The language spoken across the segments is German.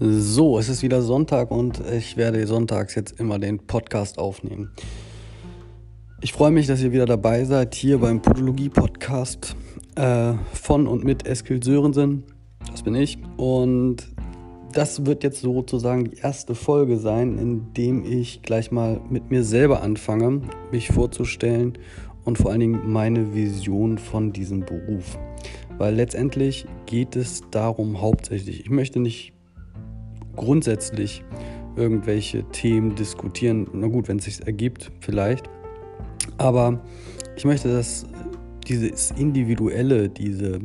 So, es ist wieder Sonntag und ich werde sonntags jetzt immer den Podcast aufnehmen. Ich freue mich, dass ihr wieder dabei seid hier beim Podologie-Podcast äh, von und mit Eskil Sörensen. Das bin ich. Und das wird jetzt sozusagen die erste Folge sein, in dem ich gleich mal mit mir selber anfange, mich vorzustellen und vor allen Dingen meine Vision von diesem Beruf. Weil letztendlich geht es darum hauptsächlich. Ich möchte nicht grundsätzlich irgendwelche Themen diskutieren. Na gut, wenn es sich ergibt, vielleicht. Aber ich möchte, dass dieses Individuelle, diese,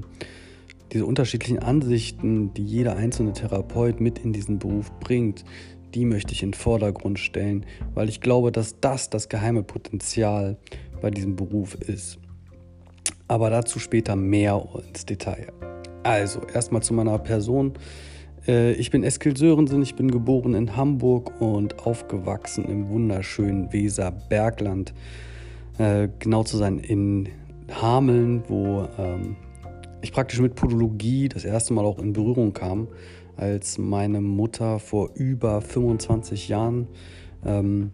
diese unterschiedlichen Ansichten, die jeder einzelne Therapeut mit in diesen Beruf bringt, die möchte ich in den Vordergrund stellen, weil ich glaube, dass das das geheime Potenzial bei diesem Beruf ist. Aber dazu später mehr ins Detail. Also, erstmal zu meiner Person. Äh, ich bin Eskil Sörensen, ich bin geboren in Hamburg und aufgewachsen im wunderschönen Weserbergland. Äh, genau zu sein in Hameln, wo ähm, ich praktisch mit Podologie das erste Mal auch in Berührung kam, als meine Mutter vor über 25 Jahren ähm,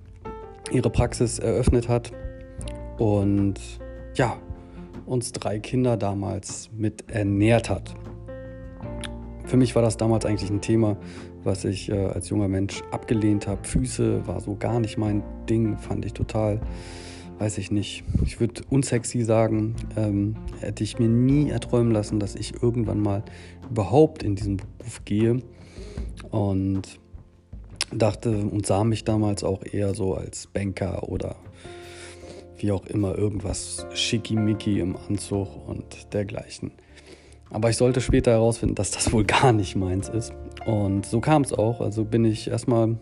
ihre Praxis eröffnet hat und ja, uns drei Kinder damals mit ernährt hat. Für mich war das damals eigentlich ein Thema, was ich äh, als junger Mensch abgelehnt habe. Füße war so gar nicht mein Ding, fand ich total, weiß ich nicht. Ich würde unsexy sagen, ähm, hätte ich mir nie erträumen lassen, dass ich irgendwann mal überhaupt in diesen Beruf gehe. Und dachte und sah mich damals auch eher so als Banker oder wie auch immer, irgendwas schickimicki im Anzug und dergleichen. Aber ich sollte später herausfinden, dass das wohl gar nicht meins ist. Und so kam es auch. Also bin ich erstmal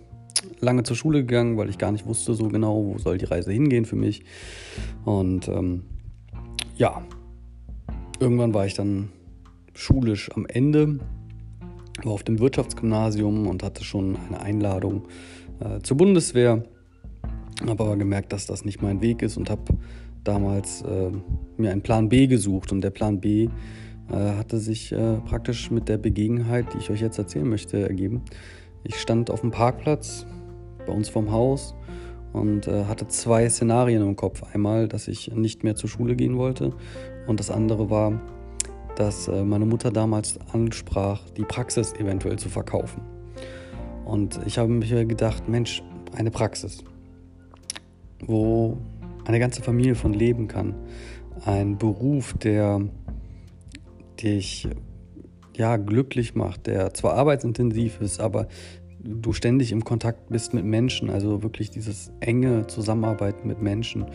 lange zur Schule gegangen, weil ich gar nicht wusste so genau, wo soll die Reise hingehen für mich. Und ähm, ja, irgendwann war ich dann schulisch am Ende, war auf dem Wirtschaftsgymnasium und hatte schon eine Einladung äh, zur Bundeswehr. Habe aber gemerkt, dass das nicht mein Weg ist und habe damals äh, mir einen Plan B gesucht. Und der Plan B hatte sich äh, praktisch mit der Begebenheit, die ich euch jetzt erzählen möchte, ergeben. Ich stand auf dem Parkplatz bei uns vorm Haus und äh, hatte zwei Szenarien im Kopf. Einmal, dass ich nicht mehr zur Schule gehen wollte und das andere war, dass äh, meine Mutter damals ansprach, die Praxis eventuell zu verkaufen. Und ich habe mir gedacht, Mensch, eine Praxis, wo eine ganze Familie von leben kann. Ein Beruf, der dich ja, glücklich macht, der zwar arbeitsintensiv ist, aber du ständig im Kontakt bist mit Menschen, also wirklich dieses enge Zusammenarbeiten mit Menschen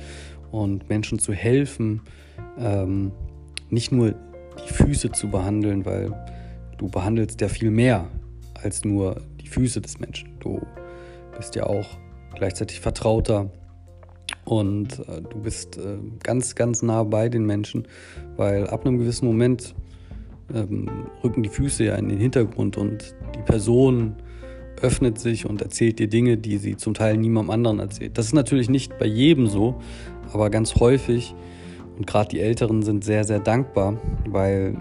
und Menschen zu helfen, ähm, nicht nur die Füße zu behandeln, weil du behandelst ja viel mehr als nur die Füße des Menschen. Du bist ja auch gleichzeitig Vertrauter und äh, du bist äh, ganz, ganz nah bei den Menschen, weil ab einem gewissen Moment ähm, rücken die Füße ja in den Hintergrund und die Person öffnet sich und erzählt dir Dinge, die sie zum Teil niemandem anderen erzählt. Das ist natürlich nicht bei jedem so, aber ganz häufig und gerade die Älteren sind sehr, sehr dankbar, weil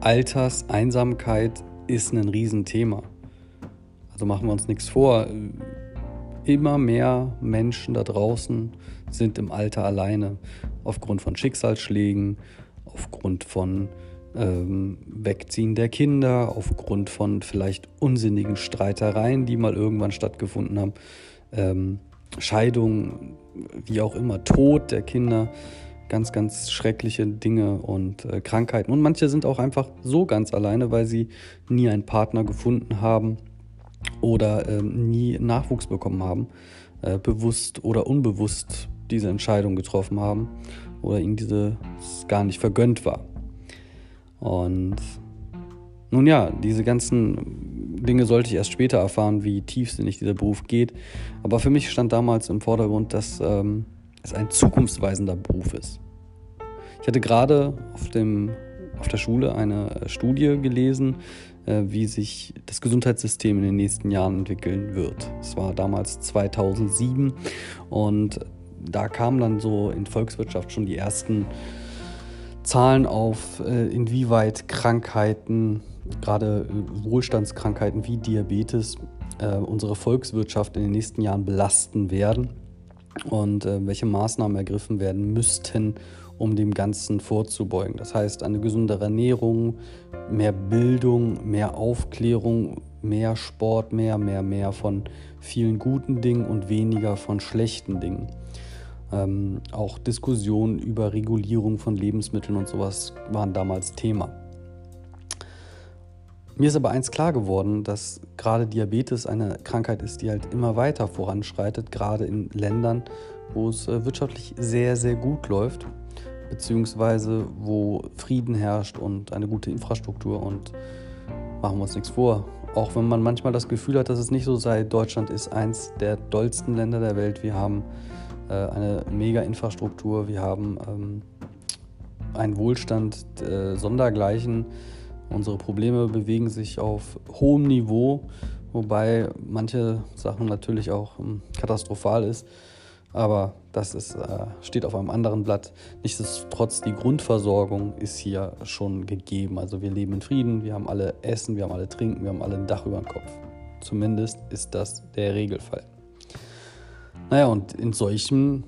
Alterseinsamkeit ist ein Riesenthema. Also machen wir uns nichts vor. Immer mehr Menschen da draußen sind im Alter alleine. Aufgrund von Schicksalsschlägen, aufgrund von ähm, Wegziehen der Kinder, aufgrund von vielleicht unsinnigen Streitereien, die mal irgendwann stattgefunden haben, ähm, Scheidung, wie auch immer, Tod der Kinder, ganz, ganz schreckliche Dinge und äh, Krankheiten. Und manche sind auch einfach so ganz alleine, weil sie nie einen Partner gefunden haben oder ähm, nie Nachwuchs bekommen haben, äh, bewusst oder unbewusst diese Entscheidung getroffen haben oder ihnen dieses gar nicht vergönnt war. Und nun ja, diese ganzen Dinge sollte ich erst später erfahren, wie tiefsinnig dieser Beruf geht. Aber für mich stand damals im Vordergrund, dass ähm, es ein zukunftsweisender Beruf ist. Ich hatte gerade auf, dem, auf der Schule eine Studie gelesen, äh, wie sich das Gesundheitssystem in den nächsten Jahren entwickeln wird. Es war damals 2007 und da kamen dann so in Volkswirtschaft schon die ersten Zahlen auf, äh, inwieweit Krankheiten gerade äh, Wohlstandskrankheiten wie Diabetes äh, unsere Volkswirtschaft in den nächsten Jahren belasten werden und welche Maßnahmen ergriffen werden müssten, um dem Ganzen vorzubeugen. Das heißt, eine gesündere Ernährung, mehr Bildung, mehr Aufklärung, mehr Sport, mehr, mehr, mehr von vielen guten Dingen und weniger von schlechten Dingen. Ähm, auch Diskussionen über Regulierung von Lebensmitteln und sowas waren damals Thema. Mir ist aber eins klar geworden, dass gerade Diabetes eine Krankheit ist, die halt immer weiter voranschreitet, gerade in Ländern, wo es äh, wirtschaftlich sehr, sehr gut läuft, beziehungsweise wo Frieden herrscht und eine gute Infrastruktur. Und machen wir uns nichts vor, auch wenn man manchmal das Gefühl hat, dass es nicht so sei, Deutschland ist eins der dollsten Länder der Welt. Wir haben äh, eine mega Infrastruktur, wir haben ähm, einen Wohlstand äh, sondergleichen Unsere Probleme bewegen sich auf hohem Niveau, wobei manche Sachen natürlich auch ähm, katastrophal ist. Aber das ist, äh, steht auf einem anderen Blatt. Nichtsdestotrotz, die Grundversorgung ist hier schon gegeben. Also wir leben in Frieden, wir haben alle Essen, wir haben alle Trinken, wir haben alle ein Dach über dem Kopf. Zumindest ist das der Regelfall. Naja, und in solchen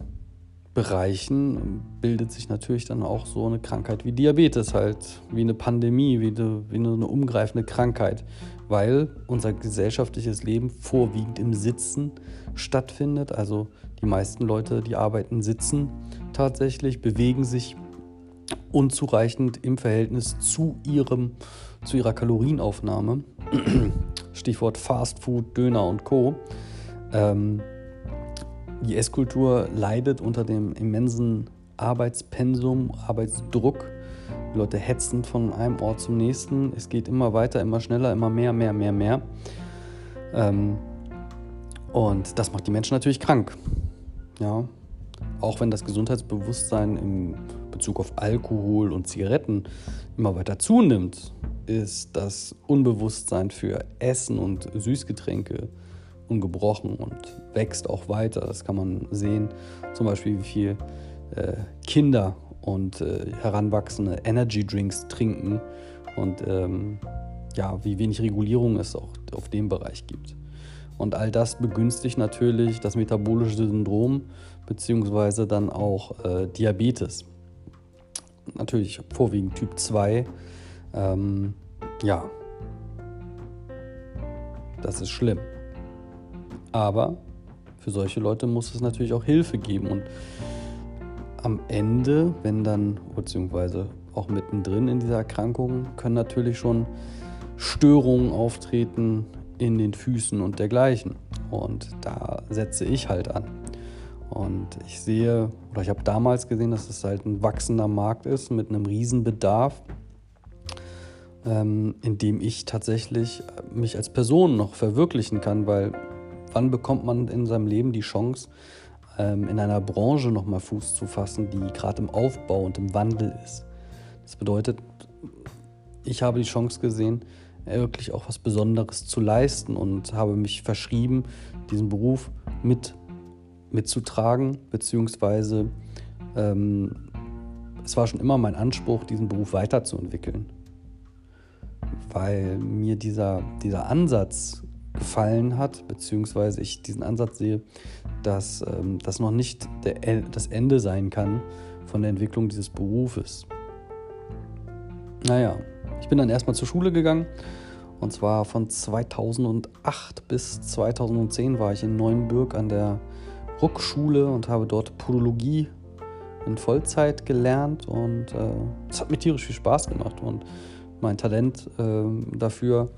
Bereichen bildet sich natürlich dann auch so eine Krankheit wie Diabetes halt, wie eine Pandemie, wie eine, wie eine umgreifende Krankheit, weil unser gesellschaftliches Leben vorwiegend im Sitzen stattfindet. Also die meisten Leute, die arbeiten, sitzen tatsächlich, bewegen sich unzureichend im Verhältnis zu, ihrem, zu ihrer Kalorienaufnahme. Stichwort Fast Food, Döner und Co. Ähm, die Esskultur leidet unter dem immensen Arbeitspensum, Arbeitsdruck. Die Leute hetzen von einem Ort zum nächsten. Es geht immer weiter, immer schneller, immer mehr, mehr, mehr, mehr. Ähm, und das macht die Menschen natürlich krank. Ja. Auch wenn das Gesundheitsbewusstsein in Bezug auf Alkohol und Zigaretten immer weiter zunimmt, ist das Unbewusstsein für Essen und Süßgetränke ungebrochen und wächst auch weiter. Das kann man sehen, zum Beispiel wie viel äh, Kinder und äh, Heranwachsende Energy Drinks trinken und ähm, ja, wie wenig Regulierung es auch auf dem Bereich gibt. Und all das begünstigt natürlich das metabolische Syndrom beziehungsweise dann auch äh, Diabetes. Natürlich vorwiegend Typ 2. Ähm, ja, das ist schlimm. Aber für solche Leute muss es natürlich auch Hilfe geben. Und am Ende, wenn dann, beziehungsweise auch mittendrin in dieser Erkrankung, können natürlich schon Störungen auftreten in den Füßen und dergleichen. Und da setze ich halt an. Und ich sehe, oder ich habe damals gesehen, dass es halt ein wachsender Markt ist mit einem riesen Bedarf, ähm, in dem ich tatsächlich mich als Person noch verwirklichen kann, weil wann bekommt man in seinem Leben die Chance, ähm, in einer Branche nochmal Fuß zu fassen, die gerade im Aufbau und im Wandel ist. Das bedeutet, ich habe die Chance gesehen, wirklich auch was Besonderes zu leisten und habe mich verschrieben, diesen Beruf mit mitzutragen, beziehungsweise ähm, es war schon immer mein Anspruch, diesen Beruf weiterzuentwickeln, weil mir dieser, dieser Ansatz gefallen hat, beziehungsweise ich diesen Ansatz sehe, dass ähm, das noch nicht der, das Ende sein kann von der Entwicklung dieses Berufes. Naja, ich bin dann erstmal zur Schule gegangen. Und zwar von 2008 bis 2010 war ich in Neuenburg an der Ruckschule und habe dort Podologie in Vollzeit gelernt. Und es äh, hat mir tierisch viel Spaß gemacht. Und mein Talent äh, dafür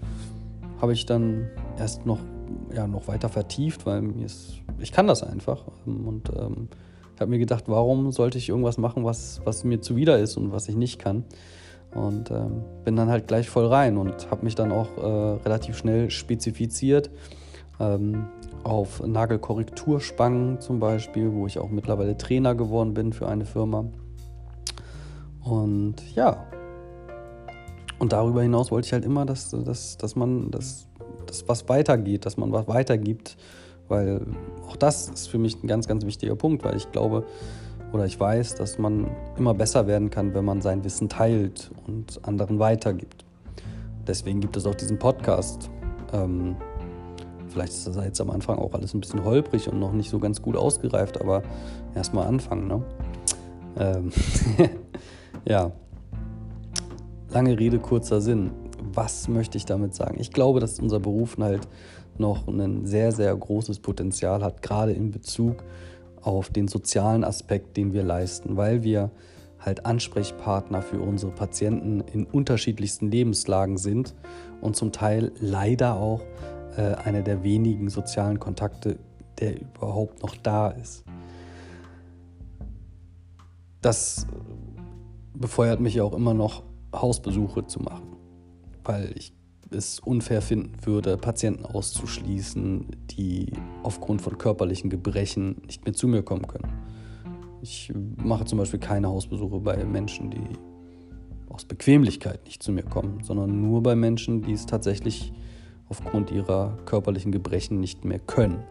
habe ich dann erst noch, ja, noch weiter vertieft, weil mir ist, ich kann das einfach. Ähm, und ähm, ich habe mir gedacht, warum sollte ich irgendwas machen, was, was mir zuwider ist und was ich nicht kann. Und ähm, bin dann halt gleich voll rein und habe mich dann auch äh, relativ schnell spezifiziert ähm, auf Nagelkorrekturspangen zum Beispiel, wo ich auch mittlerweile Trainer geworden bin für eine Firma. Und ja, und darüber hinaus wollte ich halt immer, dass, dass, dass man das dass was weitergeht, dass man was weitergibt, weil auch das ist für mich ein ganz, ganz wichtiger Punkt, weil ich glaube oder ich weiß, dass man immer besser werden kann, wenn man sein Wissen teilt und anderen weitergibt. deswegen gibt es auch diesen Podcast. Ähm, vielleicht ist das jetzt am Anfang auch alles ein bisschen holprig und noch nicht so ganz gut ausgereift, aber erstmal anfangen, ne? Ähm ja. Lange Rede, kurzer Sinn. Was möchte ich damit sagen? Ich glaube, dass unser Beruf halt noch ein sehr, sehr großes Potenzial hat, gerade in Bezug auf den sozialen Aspekt, den wir leisten, weil wir halt Ansprechpartner für unsere Patienten in unterschiedlichsten Lebenslagen sind und zum Teil leider auch äh, einer der wenigen sozialen Kontakte, der überhaupt noch da ist. Das befeuert mich auch immer noch, Hausbesuche zu machen, weil ich es unfair finden würde, Patienten auszuschließen, die aufgrund von körperlichen Gebrechen nicht mehr zu mir kommen können. Ich mache zum Beispiel keine Hausbesuche bei Menschen, die aus Bequemlichkeit nicht zu mir kommen, sondern nur bei Menschen, die es tatsächlich aufgrund ihrer körperlichen Gebrechen nicht mehr können.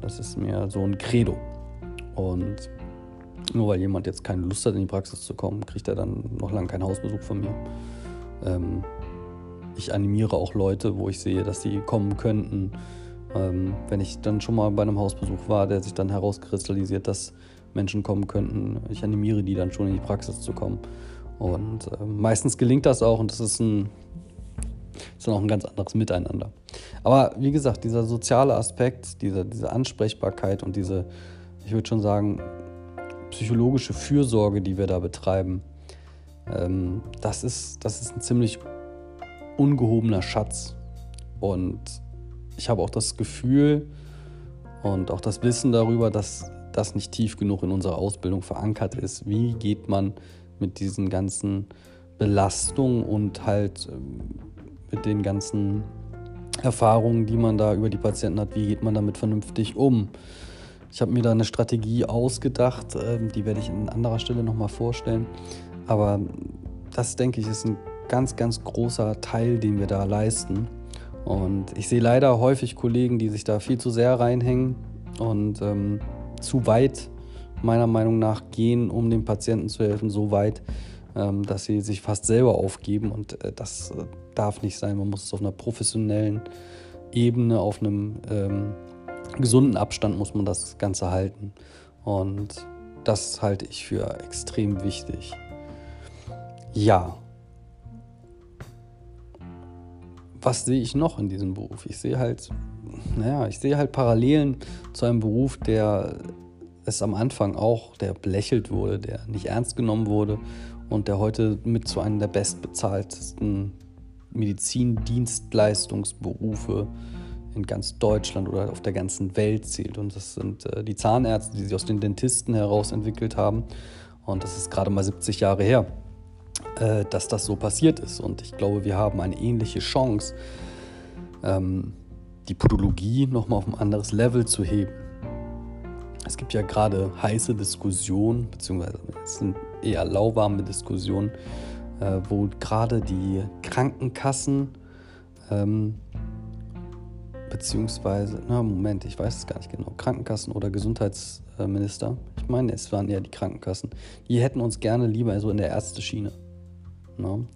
Das ist mir so ein Credo. Und nur weil jemand jetzt keine Lust hat, in die Praxis zu kommen, kriegt er dann noch lange keinen Hausbesuch von mir. Ähm, ich animiere auch Leute, wo ich sehe, dass sie kommen könnten. Ähm, wenn ich dann schon mal bei einem Hausbesuch war, der sich dann herauskristallisiert, dass Menschen kommen könnten, ich animiere die dann schon in die Praxis zu kommen. Und äh, meistens gelingt das auch und das ist, ein, ist dann auch ein ganz anderes Miteinander. Aber wie gesagt, dieser soziale Aspekt, diese, diese Ansprechbarkeit und diese, ich würde schon sagen, psychologische Fürsorge, die wir da betreiben, ähm, das, ist, das ist ein ziemlich ungehobener Schatz. Und ich habe auch das Gefühl und auch das Wissen darüber, dass das nicht tief genug in unserer Ausbildung verankert ist. Wie geht man mit diesen ganzen Belastungen und halt ähm, mit den ganzen Erfahrungen, die man da über die Patienten hat, wie geht man damit vernünftig um? Ich habe mir da eine Strategie ausgedacht, ähm, die werde ich an anderer Stelle nochmal vorstellen. Aber das, denke ich, ist ein ganz, ganz großer Teil, den wir da leisten. Und ich sehe leider häufig Kollegen, die sich da viel zu sehr reinhängen und ähm, zu weit, meiner Meinung nach, gehen, um dem Patienten zu helfen, so weit, ähm, dass sie sich fast selber aufgeben. Und äh, das äh, darf nicht sein. Man muss es auf einer professionellen Ebene, auf einem ähm, gesunden Abstand muss man das Ganze halten. Und das halte ich für extrem wichtig. Ja, was sehe ich noch in diesem Beruf? Ich sehe halt, naja, ich sehe halt Parallelen zu einem Beruf, der es am Anfang auch, der belächelt wurde, der nicht ernst genommen wurde und der heute mit zu einem der bestbezahltesten Medizindienstleistungsberufe in ganz Deutschland oder auf der ganzen Welt zählt. Und das sind äh, die Zahnärzte, die sich aus den Dentisten heraus entwickelt haben. Und das ist gerade mal 70 Jahre her. Äh, dass das so passiert ist. Und ich glaube, wir haben eine ähnliche Chance, ähm, die Podologie nochmal auf ein anderes Level zu heben. Es gibt ja gerade heiße Diskussionen, beziehungsweise es sind eher lauwarme Diskussionen, äh, wo gerade die Krankenkassen, ähm, beziehungsweise, na Moment, ich weiß es gar nicht genau, Krankenkassen oder Gesundheitsminister, ich meine, es waren eher die Krankenkassen, die hätten uns gerne lieber so in der Ärzteschiene. Ne?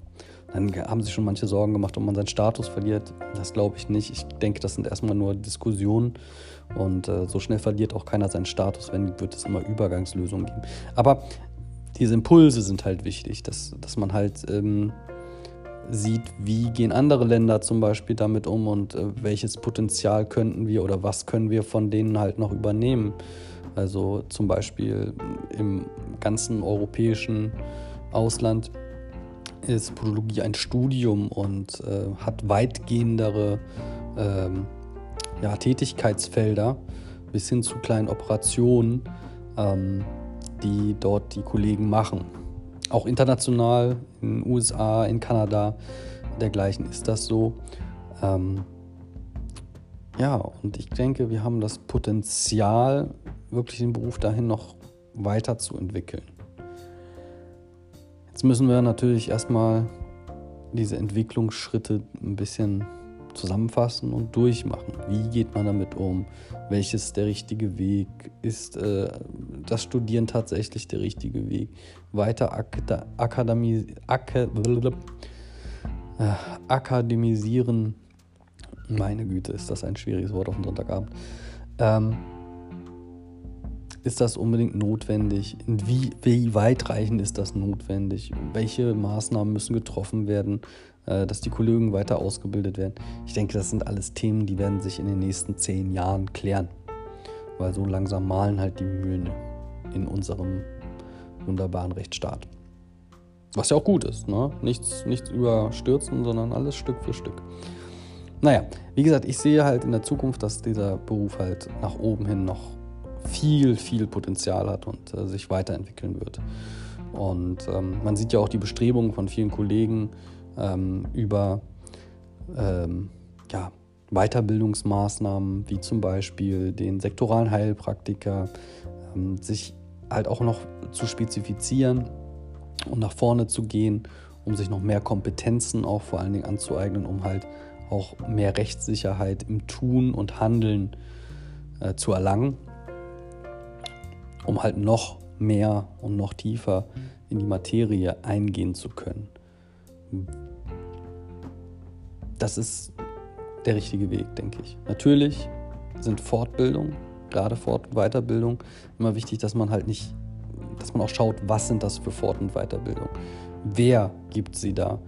Dann haben sich schon manche Sorgen gemacht, ob man seinen Status verliert. Das glaube ich nicht. Ich denke, das sind erstmal nur Diskussionen und äh, so schnell verliert auch keiner seinen Status. Wenn, wird es immer Übergangslösungen geben. Aber diese Impulse sind halt wichtig, dass, dass man halt ähm, sieht, wie gehen andere Länder zum Beispiel damit um und äh, welches Potenzial könnten wir oder was können wir von denen halt noch übernehmen. Also zum Beispiel im ganzen europäischen Ausland ist Podologie ein Studium und äh, hat weitgehendere ähm, ja, Tätigkeitsfelder bis hin zu kleinen Operationen, ähm, die dort die Kollegen machen. Auch international, in den USA, in Kanada, dergleichen ist das so. Ähm, ja, und ich denke, wir haben das Potenzial, wirklich den Beruf dahin noch weiterzuentwickeln. Jetzt müssen wir natürlich erstmal diese Entwicklungsschritte ein bisschen zusammenfassen und durchmachen. Wie geht man damit um? Welches der richtige Weg? Ist äh, das Studieren tatsächlich der richtige Weg? Weiter Ak Akademie, Ak äh, akademisieren, meine Güte, ist das ein schwieriges Wort auf den Sonntagabend, ähm, ist das unbedingt notwendig? Wie, wie weitreichend ist das notwendig? Welche Maßnahmen müssen getroffen werden, äh, dass die Kollegen weiter ausgebildet werden? Ich denke, das sind alles Themen, die werden sich in den nächsten zehn Jahren klären. Weil so langsam malen halt die Mühlen in unserem wunderbaren Rechtsstaat. Was ja auch gut ist, ne? Nichts, nichts überstürzen, sondern alles Stück für Stück. Naja, wie gesagt, ich sehe halt in der Zukunft, dass dieser Beruf halt nach oben hin noch viel, viel Potenzial hat und äh, sich weiterentwickeln wird. Und ähm, man sieht ja auch die Bestrebungen von vielen Kollegen ähm, über ähm, ja, Weiterbildungsmaßnahmen, wie zum Beispiel den sektoralen Heilpraktiker, ähm, sich halt auch noch zu spezifizieren und nach vorne zu gehen, um sich noch mehr Kompetenzen auch vor allen Dingen anzueignen, um halt auch mehr Rechtssicherheit im Tun und Handeln äh, zu erlangen, um halt noch mehr und noch tiefer in die Materie eingehen zu können. Das ist der richtige Weg, denke ich. Natürlich sind Fortbildung, gerade Fort- und Weiterbildung, immer wichtig, dass man halt nicht, dass man auch schaut, was sind das für Fort- und Weiterbildung? Wer gibt sie da?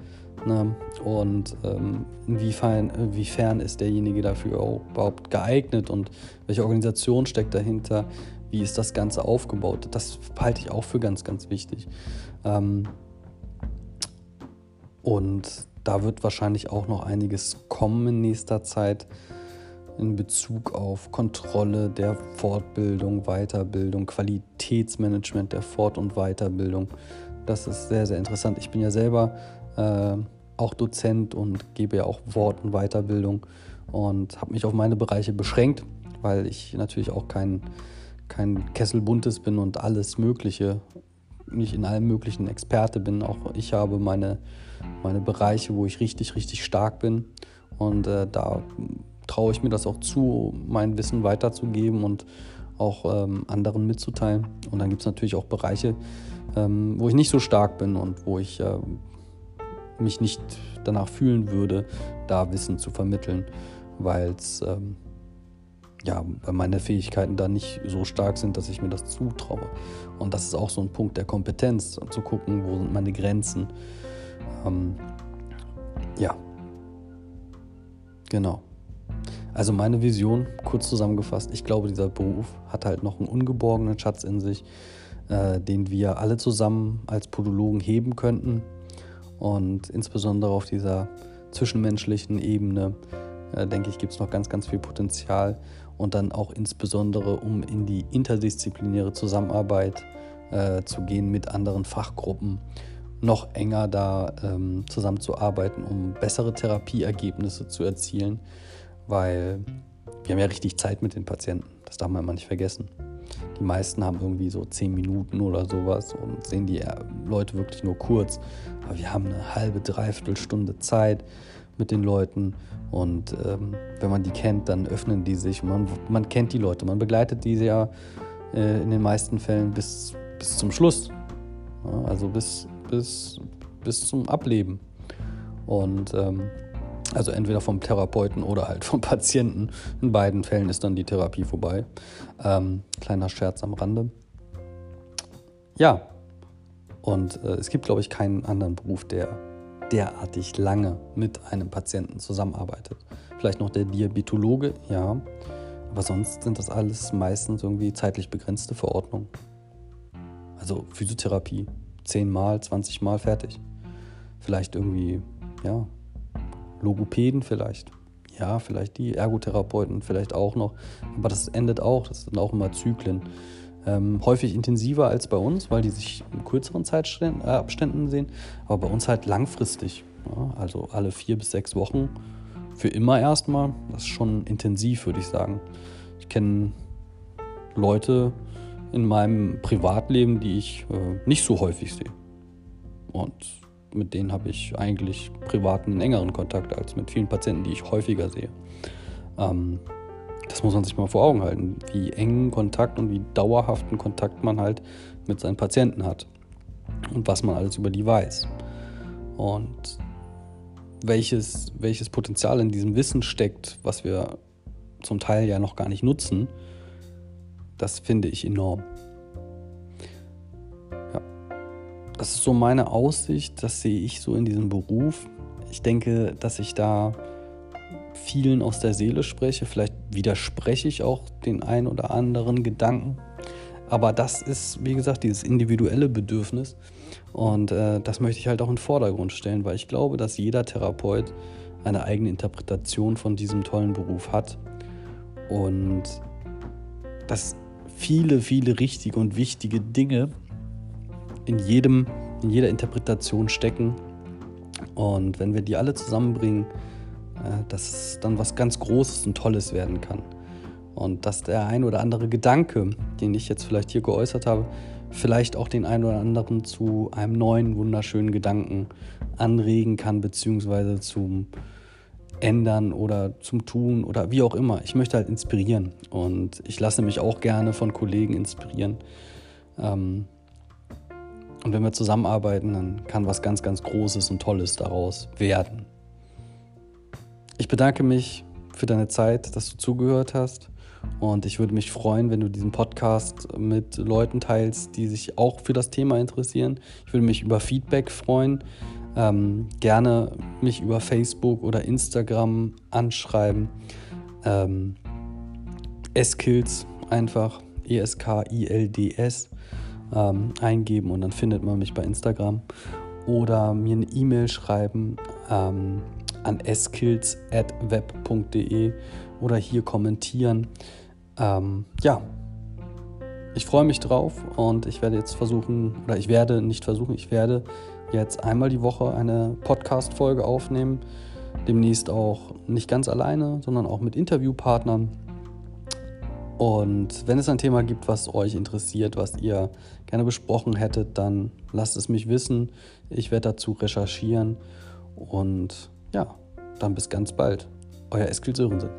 Ne? Und ähm, inwiefern, inwiefern ist derjenige dafür überhaupt geeignet und welche Organisation steckt dahinter? Wie ist das Ganze aufgebaut? Das halte ich auch für ganz, ganz wichtig. Ähm, und da wird wahrscheinlich auch noch einiges kommen in nächster Zeit in Bezug auf Kontrolle der Fortbildung, Weiterbildung, Qualitätsmanagement der Fort- und Weiterbildung. Das ist sehr, sehr interessant. Ich bin ja selber äh, auch Dozent und gebe ja auch Wort- und Weiterbildung und habe mich auf meine Bereiche beschränkt, weil ich natürlich auch kein, kein Kessel Buntes bin und alles Mögliche, nicht in allem Möglichen Experte bin. Auch ich habe meine, meine Bereiche, wo ich richtig, richtig stark bin und äh, da traue ich mir das auch zu, mein Wissen weiterzugeben und auch ähm, anderen mitzuteilen. Und dann gibt es natürlich auch Bereiche, ähm, wo ich nicht so stark bin und wo ich äh, mich nicht danach fühlen würde, da Wissen zu vermitteln, weil es ähm, ja, weil meine Fähigkeiten da nicht so stark sind, dass ich mir das zutraue. Und das ist auch so ein Punkt der Kompetenz, zu gucken, wo sind meine Grenzen. Ähm, ja, genau. Also meine Vision, kurz zusammengefasst, ich glaube, dieser Beruf hat halt noch einen ungeborgenen Schatz in sich, äh, den wir alle zusammen als Podologen heben könnten und insbesondere auf dieser zwischenmenschlichen Ebene, äh, denke ich, gibt es noch ganz, ganz viel Potenzial. Und dann auch insbesondere, um in die interdisziplinäre Zusammenarbeit äh, zu gehen mit anderen Fachgruppen, noch enger da ähm, zusammenzuarbeiten, um bessere Therapieergebnisse zu erzielen. Weil wir haben ja richtig Zeit mit den Patienten. Das darf man immer nicht vergessen. Die meisten haben irgendwie so zehn Minuten oder sowas und sehen die Leute wirklich nur kurz. Aber wir haben eine halbe, dreiviertel Stunde Zeit mit den Leuten und ähm, wenn man die kennt, dann öffnen die sich. Man, man kennt die Leute, man begleitet diese ja äh, in den meisten Fällen bis, bis zum Schluss. Ja, also bis, bis, bis zum Ableben. Und ähm, also entweder vom Therapeuten oder halt vom Patienten. In beiden Fällen ist dann die Therapie vorbei. Ähm, kleiner Scherz am Rande. Ja, und äh, es gibt, glaube ich, keinen anderen Beruf, der derartig lange mit einem Patienten zusammenarbeitet. Vielleicht noch der Diabetologe, ja. Aber sonst sind das alles meistens irgendwie zeitlich begrenzte Verordnungen. Also Physiotherapie, 10 Mal, 20 Mal fertig. Vielleicht irgendwie, ja, Logopäden vielleicht. Ja, vielleicht die Ergotherapeuten vielleicht auch noch. Aber das endet auch, das sind auch immer Zyklen. Ähm, häufig intensiver als bei uns, weil die sich in kürzeren Zeitabständen äh, sehen. Aber bei uns halt langfristig. Ja, also alle vier bis sechs Wochen für immer erstmal. Das ist schon intensiv, würde ich sagen. Ich kenne Leute in meinem Privatleben, die ich äh, nicht so häufig sehe. Und mit denen habe ich eigentlich privaten, engeren Kontakt als mit vielen Patienten, die ich häufiger sehe. Ähm, das muss man sich mal vor Augen halten, wie engen Kontakt und wie dauerhaften Kontakt man halt mit seinen Patienten hat und was man alles über die weiß. Und welches, welches Potenzial in diesem Wissen steckt, was wir zum Teil ja noch gar nicht nutzen, das finde ich enorm. Ja. Das ist so meine Aussicht, das sehe ich so in diesem Beruf. Ich denke, dass ich da vielen aus der Seele spreche. Vielleicht widerspreche ich auch den ein oder anderen Gedanken. Aber das ist, wie gesagt, dieses individuelle Bedürfnis. Und äh, das möchte ich halt auch in den Vordergrund stellen, weil ich glaube, dass jeder Therapeut eine eigene Interpretation von diesem tollen Beruf hat. Und dass viele, viele richtige und wichtige Dinge in, jedem, in jeder Interpretation stecken. Und wenn wir die alle zusammenbringen, dass es dann was ganz Großes und Tolles werden kann. Und dass der ein oder andere Gedanke, den ich jetzt vielleicht hier geäußert habe, vielleicht auch den einen oder anderen zu einem neuen, wunderschönen Gedanken anregen kann, beziehungsweise zum Ändern oder zum Tun oder wie auch immer. Ich möchte halt inspirieren und ich lasse mich auch gerne von Kollegen inspirieren. Ähm, und wenn wir zusammenarbeiten, dann kann was ganz, ganz Großes und Tolles daraus werden. Ich bedanke mich für deine Zeit, dass du zugehört hast. Und ich würde mich freuen, wenn du diesen Podcast mit Leuten teilst, die sich auch für das Thema interessieren. Ich würde mich über Feedback freuen. Ähm, gerne mich über Facebook oder Instagram anschreiben. Ähm, Skills einfach, E-S-K-I-L-D-S, ähm, eingeben und dann findet man mich bei Instagram. Oder mir eine E-Mail schreiben. An skills.web.de oder hier kommentieren. Ähm, ja, ich freue mich drauf und ich werde jetzt versuchen, oder ich werde nicht versuchen, ich werde jetzt einmal die Woche eine Podcast-Folge aufnehmen. Demnächst auch nicht ganz alleine, sondern auch mit Interviewpartnern. Und wenn es ein Thema gibt, was euch interessiert, was ihr gerne besprochen hättet, dann lasst es mich wissen. Ich werde dazu recherchieren und ja, dann bis ganz bald. Euer Eskil Sörensen.